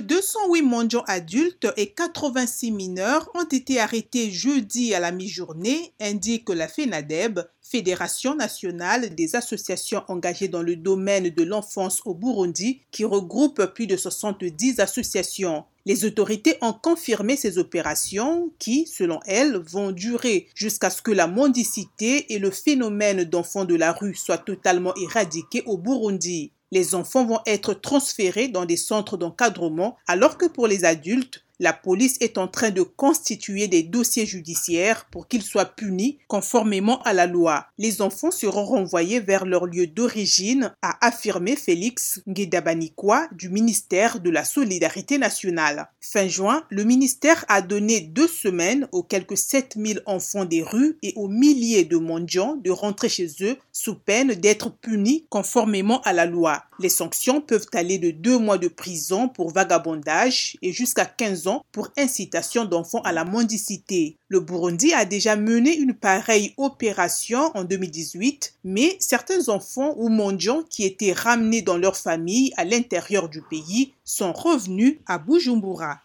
de 208 mendiants adultes et 86 mineurs ont été arrêtés jeudi à la mi-journée, indique la FENADEB, Fédération nationale des associations engagées dans le domaine de l'enfance au Burundi, qui regroupe plus de 70 associations. Les autorités ont confirmé ces opérations qui, selon elles, vont durer jusqu'à ce que la mendicité et le phénomène d'enfants de la rue soient totalement éradiqués au Burundi. Les enfants vont être transférés dans des centres d'encadrement alors que pour les adultes, la police est en train de constituer des dossiers judiciaires pour qu'ils soient punis conformément à la loi. Les enfants seront renvoyés vers leur lieu d'origine, a affirmé Félix Nguedabanikwa du ministère de la Solidarité nationale. Fin juin, le ministère a donné deux semaines aux quelques 7000 enfants des rues et aux milliers de mendiants de rentrer chez eux sous peine d'être punis conformément à la loi. Les sanctions peuvent aller de deux mois de prison pour vagabondage et jusqu'à 15 ans pour incitation d'enfants à la mendicité. Le Burundi a déjà mené une pareille opération en 2018, mais certains enfants ou mendiants qui étaient ramenés dans leur famille à l'intérieur du pays sont revenus à Bujumbura.